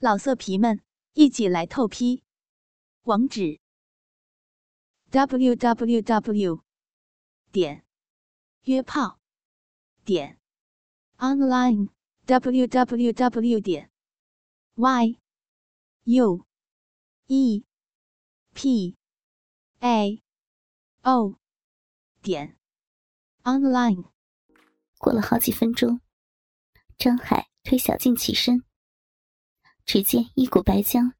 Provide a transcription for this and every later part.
老色皮们，一起来透批！网址：w w w 点约炮点 online w w w 点 y u e p a o 点 online。过了好几分钟，张海推小静起身。只见一股白浆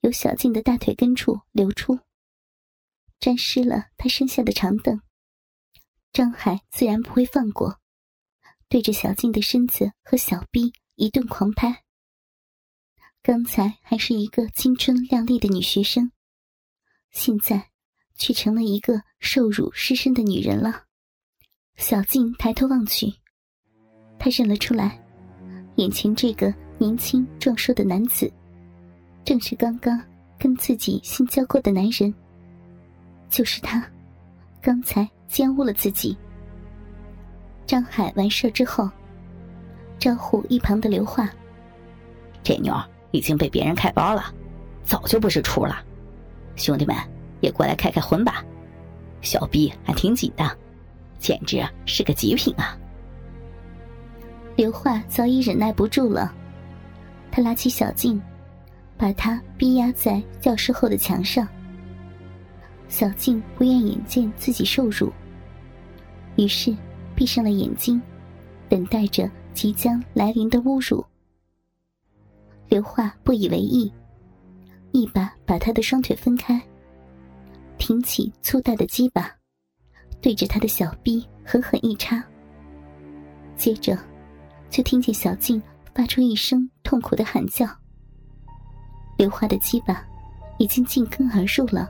由小静的大腿根处流出，沾湿了她身下的长凳。张海自然不会放过，对着小静的身子和小臂一顿狂拍。刚才还是一个青春靓丽的女学生，现在却成了一个受辱失身的女人了。小静抬头望去，她认了出来，眼前这个。年轻壮硕的男子，正是刚刚跟自己性交过的男人。就是他，刚才奸污了自己。张海完事之后，招呼一旁的刘化：“这妞已经被别人开包了，早就不是处了。兄弟们也过来开开荤吧，小逼还挺紧的，简直是个极品啊！”刘化早已忍耐不住了。他拉起小静，把她逼压在教室后的墙上。小静不愿眼见自己受辱，于是闭上了眼睛，等待着即将来临的侮辱。刘化不以为意，一把把她的双腿分开，挺起粗大的鸡巴，对着他的小臂狠狠一插。接着，就听见小静。发出一声痛苦的喊叫。刘华的鸡巴已经进根而入了，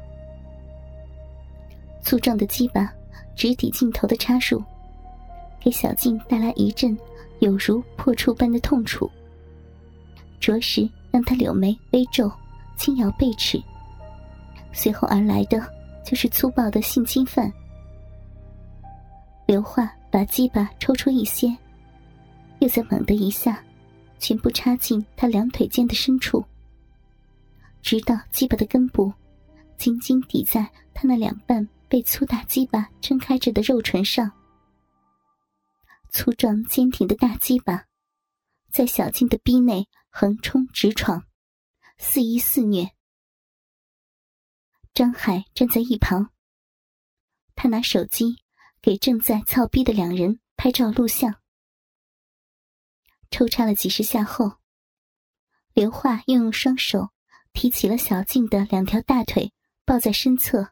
粗壮的鸡巴直抵尽头的插入，给小静带来一阵有如破处般的痛楚，着实让他柳眉微皱，轻摇背齿。随后而来的就是粗暴的性侵犯。刘华把鸡巴抽出一些，又再猛的一下。全部插进他两腿间的深处，直到鸡巴的根部紧紧抵在他那两半被粗大鸡巴撑开着的肉唇上。粗壮坚挺的大鸡巴在小静的逼内横冲直闯，肆意肆虐。张海站在一旁，他拿手机给正在操逼的两人拍照录像。抽插了几十下后，刘化又用双手提起了小静的两条大腿，抱在身侧，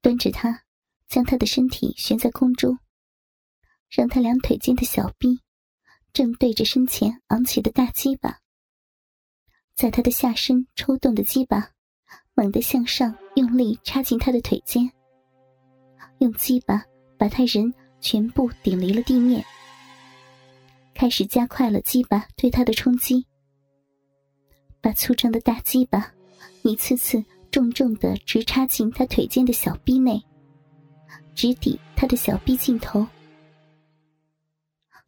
端着她，将她的身体悬在空中，让她两腿间的小臂正对着身前昂起的大鸡巴，在她的下身抽动的鸡巴猛地向上用力插进她的腿间，用鸡巴把她人全部顶离了地面。开始加快了鸡巴对他的冲击，把粗壮的大鸡巴一次次重重的直插进他腿间的小臂内，直抵他的小臂尽头。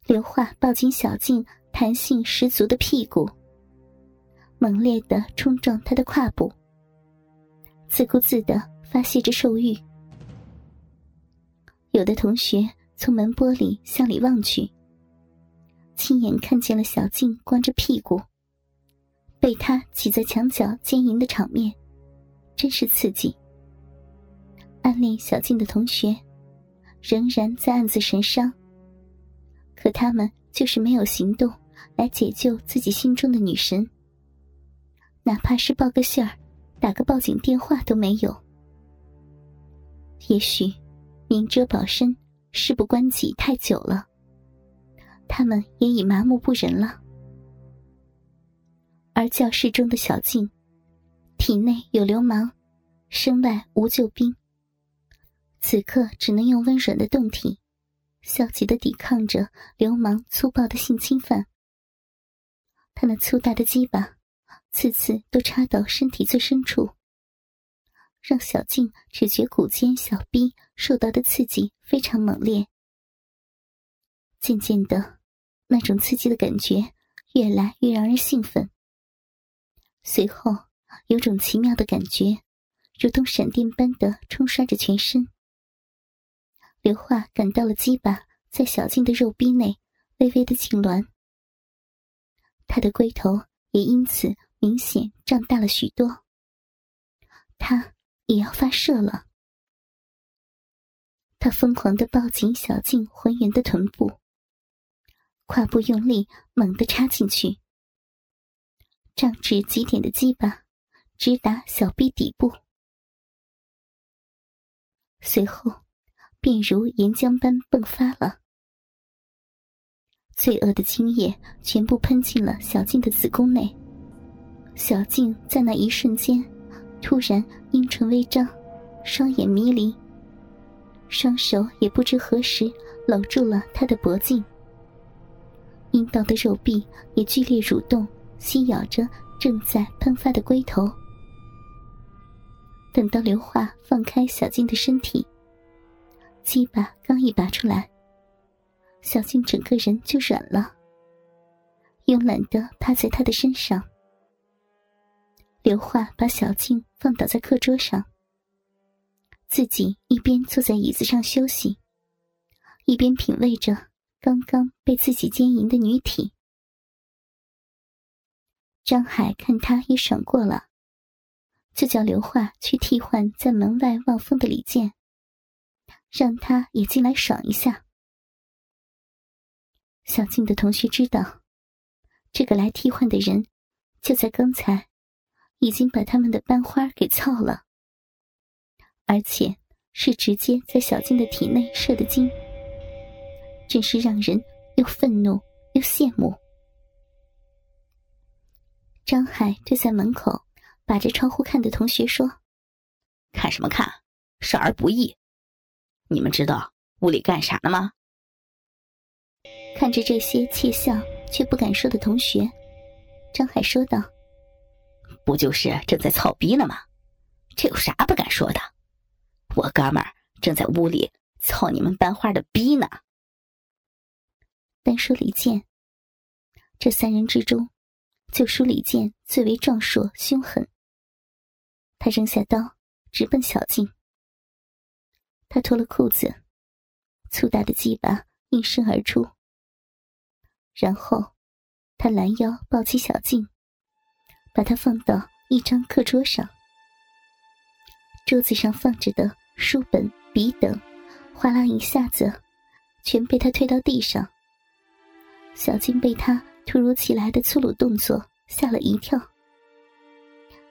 刘化抱紧小静弹性十足的屁股，猛烈的冲撞他的胯部，自顾自的发泄着兽欲。有的同学从门玻璃向里望去。亲眼看见了小静光着屁股，被他挤在墙角奸淫的场面，真是刺激。暗恋小静的同学，仍然在暗自神伤。可他们就是没有行动来解救自己心中的女神，哪怕是报个信儿、打个报警电话都没有。也许，明哲保身、事不关己太久了。他们也已麻木不仁了，而教室中的小静，体内有流氓，身外无救兵。此刻只能用温软的胴体，消极的抵抗着流氓粗暴的性侵犯。他那粗大的鸡巴，次次都插到身体最深处，让小静只觉骨尖小臂受到的刺激非常猛烈。渐渐的。那种刺激的感觉越来越让人兴奋。随后有种奇妙的感觉，如同闪电般的冲刷着全身。刘化感到了鸡巴在小静的肉壁内微微的痉挛，他的龟头也因此明显胀大了许多。他也要发射了。他疯狂的抱紧小静浑圆的臀部，胯部用力猛地插进去，胀至极点的鸡巴直达小臂底部，随后便如岩浆般迸发了，罪恶的精液全部喷进了小静的子宫内。小静在那一瞬间，突然阴唇微张，双眼迷离。双手也不知何时搂住了他的脖颈，阴道的肉壁也剧烈蠕动，吸咬着正在喷发的龟头。等到刘化放开小静的身体，鸡巴刚一拔出来，小静整个人就软了，慵懒的趴在他的身上。刘化把小静放倒在课桌上。自己一边坐在椅子上休息，一边品味着刚刚被自己奸淫的女体。张海看他也爽过了，就叫刘化去替换在门外望风的李健，让他也进来爽一下。小静的同学知道，这个来替换的人就在刚才，已经把他们的班花给操了。而且是直接在小静的体内射的精，真是让人又愤怒又羡慕。张海对在门口把着窗户看的同学说：“看什么看？少儿不宜。你们知道屋里干啥呢吗？”看着这些窃笑却不敢说的同学，张海说道：“不就是正在操逼呢吗？这有啥不敢说的？”我哥们儿正在屋里操你们班花的逼呢。单说李健，这三人之中，就属李健最为壮硕凶狠。他扔下刀，直奔小静。他脱了裤子，粗大的鸡巴应声而出。然后，他拦腰抱起小静，把她放到一张课桌上。桌子上放着的。书本、笔等，哗啦一下子，全被他推到地上。小静被他突如其来的粗鲁动作吓了一跳。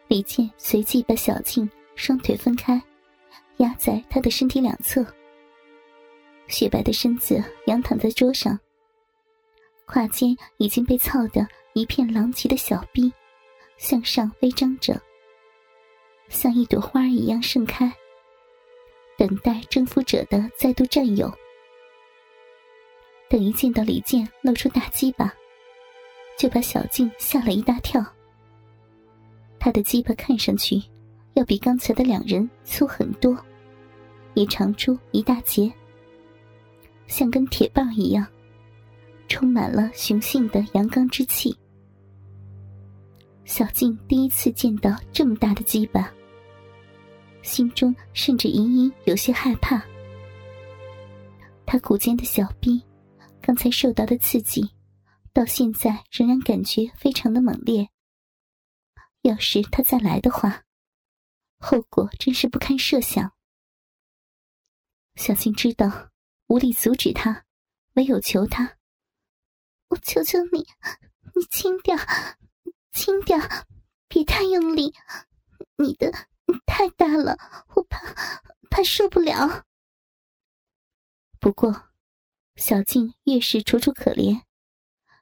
李健随即把小静双腿分开，压在他的身体两侧。雪白的身子仰躺在桌上，胯间已经被操得一片狼藉的小臂，向上微张着，像一朵花一样盛开。等待征服者的再度占有。等一见到李健露出大鸡巴，就把小静吓了一大跳。他的鸡巴看上去要比刚才的两人粗很多，也长出一大截，像根铁棒一样，充满了雄性的阳刚之气。小静第一次见到这么大的鸡巴。心中甚至隐隐有些害怕。他骨尖的小臂，刚才受到的刺激，到现在仍然感觉非常的猛烈。要是他再来的话，后果真是不堪设想。小新知道无力阻止他，唯有求他：“我求求你，你轻点，轻点，别太用力，你的。”太大了，我怕怕受不了。不过，小静越是楚楚可怜，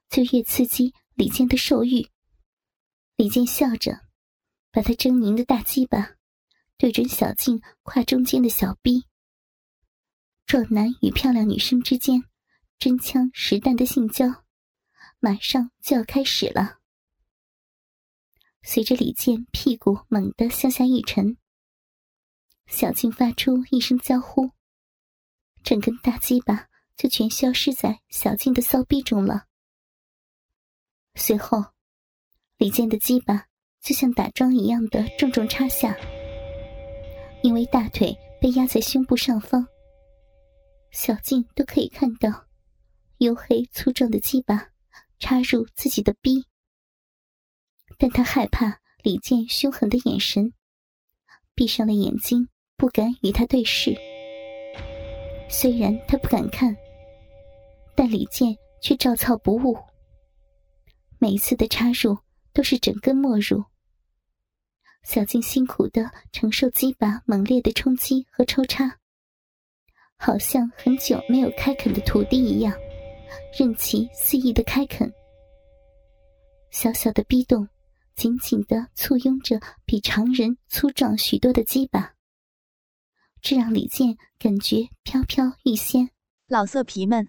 就越刺激李健的兽欲。李健笑着，把他狰狞的大鸡巴对准小静胯中间的小臂。壮男与漂亮女生之间真枪实弹的性交，马上就要开始了。随着李健屁股猛地向下一沉，小静发出一声娇呼，整根大鸡巴就全消失在小静的骚逼中了。随后，李健的鸡巴就像打桩一样的重重插下。因为大腿被压在胸部上方，小静都可以看到黝黑粗壮的鸡巴插入自己的逼，但她害怕李健凶狠的眼神，闭上了眼睛，不敢与他对视。虽然她不敢看，但李健却照操不误，每一次的插入都是整根没入。小静辛苦的承受鸡巴猛烈的冲击和抽插，好像很久没有开垦的土地一样，任其肆意的开垦。小小的逼洞，紧紧的簇拥着比常人粗壮许多的鸡巴，这让李健感觉飘飘欲仙。老色皮们，